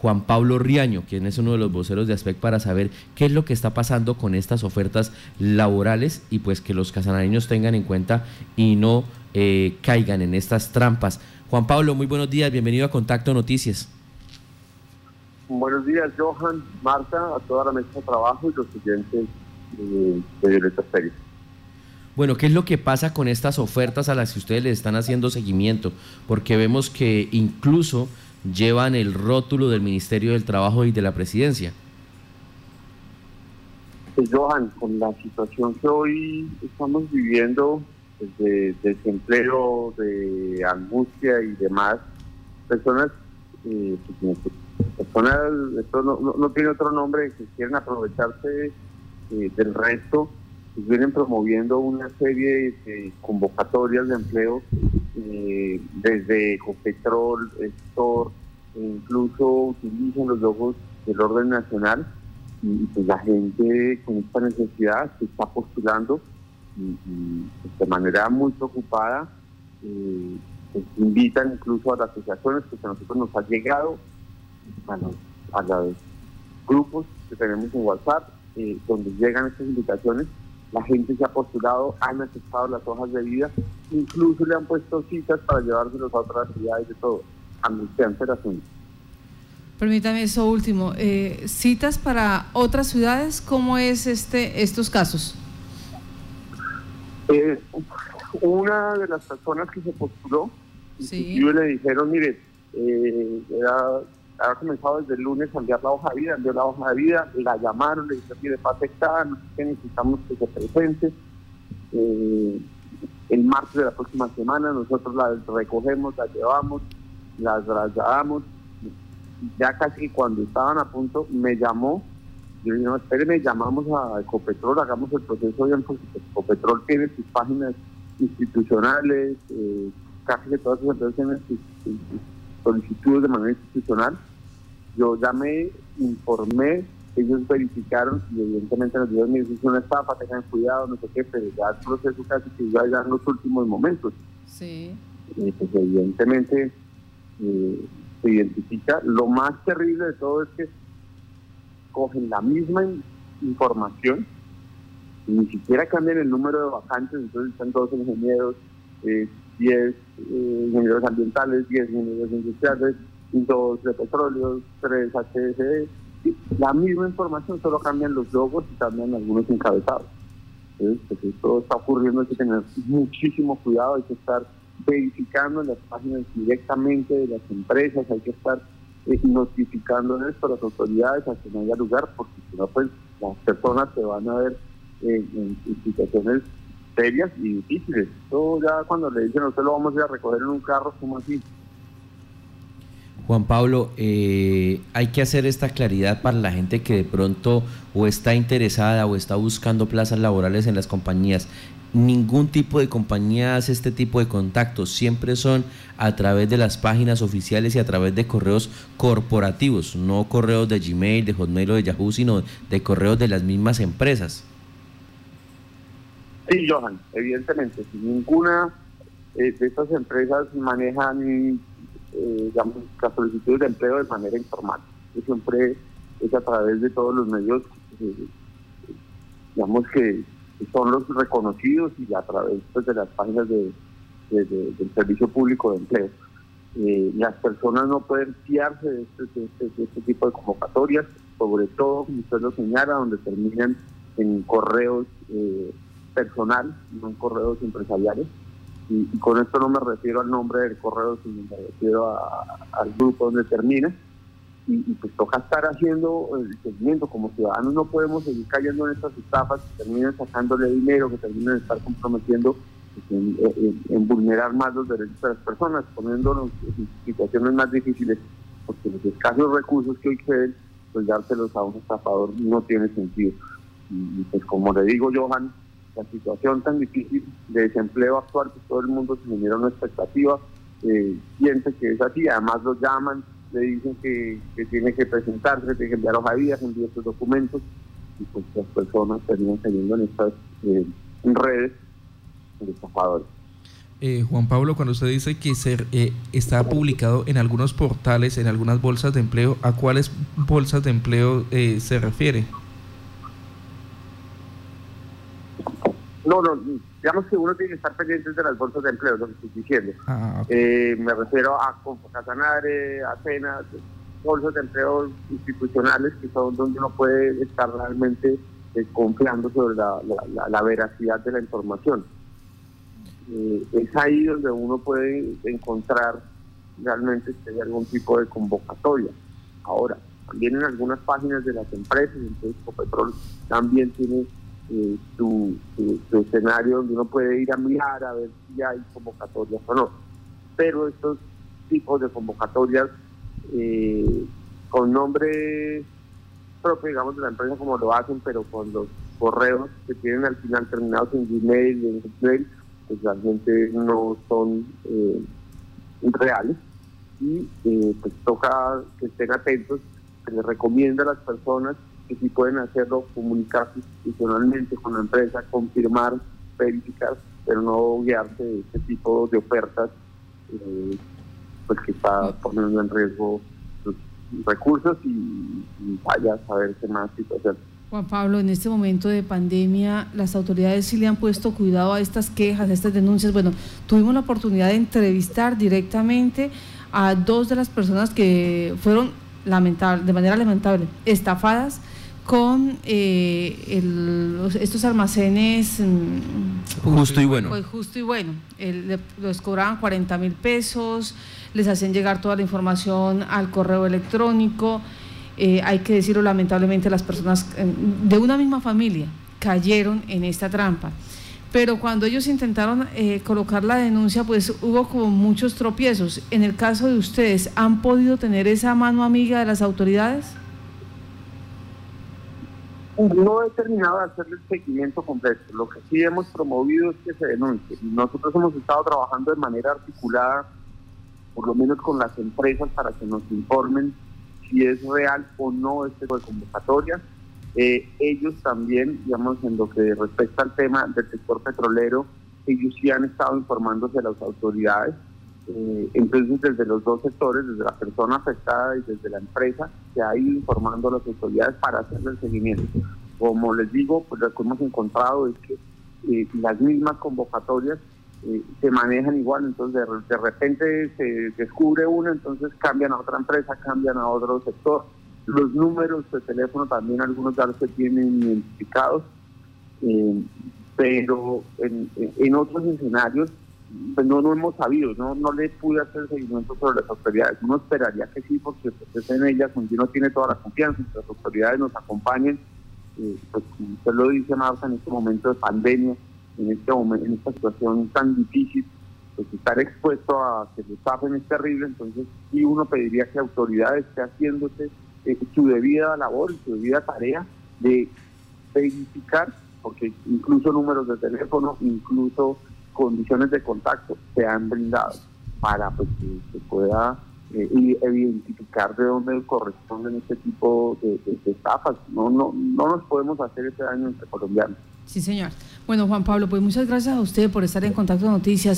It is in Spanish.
Juan Pablo Riaño, quien es uno de los voceros de ASPEC, para saber qué es lo que está pasando con estas ofertas laborales y pues que los casanareños tengan en cuenta y no eh, caigan en estas trampas. Juan Pablo, muy buenos días, bienvenido a Contacto Noticias. Buenos días, Johan, Marta, a toda la mesa de trabajo y los estudiantes eh, de Violeta. Bueno, ¿qué es lo que pasa con estas ofertas a las que ustedes le están haciendo seguimiento? Porque vemos que incluso llevan el rótulo del Ministerio del Trabajo y de la Presidencia. Pues Johan, con la situación que hoy estamos viviendo, pues, de desempleo, de angustia y demás, personas, eh, pues, personas, esto no, tiene otro nombre, que quieren aprovecharse eh, del resto, pues vienen promoviendo una serie de convocatorias de empleo eh, desde Ecopetrol, Store, incluso utilizan los logos del orden nacional y, pues la gente con esta necesidad se está postulando y, pues, de manera muy preocupada eh, pues, invitan incluso a las asociaciones que a nosotros nos ha llegado a los, grupos que tenemos en WhatsApp eh, donde llegan estas invitaciones la gente se ha postulado, han aceptado las hojas de vida, incluso le han puesto citas para llevárselos a otras ciudades de todo. Amnistía asunto. Permítame eso último. Eh, ¿Citas para otras ciudades? ¿Cómo es este estos casos? Eh, una de las personas que se postuló, sí. le dijeron, mire, eh, era ha comenzado desde el lunes a enviar la hoja de vida, envió la hoja de vida, la llamaron, le dijeron, mire, para afectada, necesitamos que se presente. Eh, el martes de la próxima semana nosotros la recogemos, la llevamos, la trasladamos. Ya casi cuando estaban a punto, me llamó. Yo dije, no, espérenme, llamamos a Ecopetrol, hagamos el proceso bien, porque Ecopetrol tiene sus páginas institucionales, eh, casi que todas sus empresas tienen sus solicitudes de manera institucional. Yo llamé, informé, ellos verificaron y evidentemente nos dijeron, es una estafa, tengan cuidado, no sé qué, pero ya el proceso casi que iba ya en los últimos momentos. Sí. Y pues evidentemente eh, se identifica. Lo más terrible de todo es que cogen la misma información y ni siquiera cambian el número de vacantes, entonces están todos ingenieros, eh, 10 eh, ingenieros ambientales, 10 ingenieros industriales, 2 de petróleo, 3 HSE. La misma información, solo cambian los logos y cambian algunos encabezados. Entonces, pues esto está ocurriendo, hay que tener muchísimo cuidado, hay que estar verificando las páginas directamente de las empresas, hay que estar eh, notificando esto a las autoridades a que no haya lugar, porque si no, pues las personas se van a ver eh, en situaciones serias y difíciles. Todo ya cuando le dicen, usted lo vamos a recoger en un carro, como así? Juan Pablo, eh, hay que hacer esta claridad para la gente que de pronto o está interesada o está buscando plazas laborales en las compañías. Ningún tipo de compañía hace este tipo de contactos, siempre son a través de las páginas oficiales y a través de correos corporativos, no correos de Gmail, de Hotmail o de Yahoo, sino de correos de las mismas empresas. Sí, Johan, evidentemente, ninguna eh, de estas empresas manejan eh, digamos, las solicitudes de empleo de manera informal. siempre es a través de todos los medios, eh, digamos que son los reconocidos y a través pues, de las páginas de, del Servicio Público de Empleo. las personas no pueden fiarse de este, de este, tipo de convocatorias, sobre todo, como usted lo señala, donde terminan en correos personal, no en correos empresariales. Y, con esto no me refiero al nombre del correo, sino me refiero al grupo donde termina. Y, pues toca estar haciendo el seguimiento. Como ciudadanos no podemos seguir cayendo en estas estafas que terminan sacándole dinero, que terminan de estar comprometiendo pues, en, vulnerar más los derechos de las personas, poniéndonos en situaciones más difíciles, porque los escasos recursos que hoy creen, pues dárselos a un estafador no tiene sentido. Y, pues como le digo, Johan, la situación tan difícil de desempleo actual que todo el mundo se genera una expectativa, eh, piensa que es así, además lo llaman, le dicen que, tiene que presentarse, que tiene que enviar hoja de vida, enviar estos documentos, y pues las personas terminan cayendo en estas eh, redes de estafadores. Eh, Juan Pablo, cuando usted dice que se, eh, está publicado en algunos portales, en algunas bolsas de empleo, ¿a cuáles bolsas de empleo eh, se refiere? No, no, digamos que uno tiene que estar pendiente de las bolsas de empleo, lo que estoy diciendo. Ah, me refiero a Casanare, a Cenas, bolsas de empleo institucionales que son donde uno puede estar realmente confiando sobre la veracidad de la información. Eh, es ahí donde uno puede encontrar realmente si hay algún tipo de convocatoria. Ahora, también en algunas páginas de las empresas, entonces Copetrol también tiene eh, su, escenario donde uno puede ir a mirar a ver si hay convocatorias o no. Pero estos tipos de convocatorias eh, con nombre propio, digamos, de la empresa como lo hacen, pero con los correos que tienen al final terminados en Gmail y en Gmail, pues realmente no son eh, reales y eh, pues toca que estén atentos, se les recomienda a las personas que si pueden hacerlo, comunicarse institucionalmente con la empresa, confirmar, verificar, pero no guiarse de este tipo de ofertas eh, pues que está poniendo en riesgo sus recursos y, vaya a saber qué más situación. Juan Pablo, en este momento de pandemia, las autoridades sí le han puesto cuidado a estas quejas, a estas denuncias. Bueno, tuvimos la oportunidad de entrevistar directamente a dos de las personas que fueron lamentable, de manera lamentable estafadas con eh, estos almacenes mm, justo y bueno. Pues justo y bueno. les cobraban 40 mil pesos, les hacían llegar toda la información al correo electrónico eh, hay que decirlo lamentablemente, las personas eh, de una misma familia cayeron en esta trampa. Pero cuando ellos intentaron eh, colocar la denuncia, pues hubo como muchos tropiezos. En el caso de ustedes, ¿han podido tener esa mano amiga de las autoridades? No he terminado de hacerle el seguimiento completo. Lo que sí hemos promovido es que se denuncie. Nosotros hemos estado trabajando de manera articulada, por lo menos con las empresas, para que nos informen si es real o no este tipo de convocatoria. Eh, ellos también, digamos, en lo que respecta al tema del sector petrolero, ellos sí han estado informándose a las autoridades. Eh, entonces, desde los dos sectores, desde la persona afectada y desde la empresa, se ha ido informando a las autoridades para hacer el seguimiento. Como les digo, pues lo que hemos encontrado es que eh, las mismas convocatorias eh, se manejan igual, entonces de, repente se descubre uno, entonces cambian a otra empresa, cambian a otro sector. Los números de teléfono también algunos ya se tienen identificados, pero en, otros escenarios pues no, no hemos sabido, no, no le pude hacer seguimiento sobre las autoridades. Uno esperaría que sí, porque pues, es en ellas donde uno tiene toda la confianza, que las autoridades nos acompañen, eh, pues como usted lo dice Marta, en este momento de pandemia, en, este momento, en esta situación tan difícil, pues estar expuesto a que los tapen es terrible, entonces sí uno pediría que autoridades esté haciéndose eh, su debida labor y su debida tarea de verificar, porque incluso números de teléfono, incluso condiciones de contacto se han brindado para pues, que se pueda eh, identificar de dónde corresponden este tipo de, estafas. No, no, no nos podemos hacer ese daño entre colombianos. Sí, señor. Bueno, Juan Pablo, pues muchas gracias a usted por estar en contacto de noticias.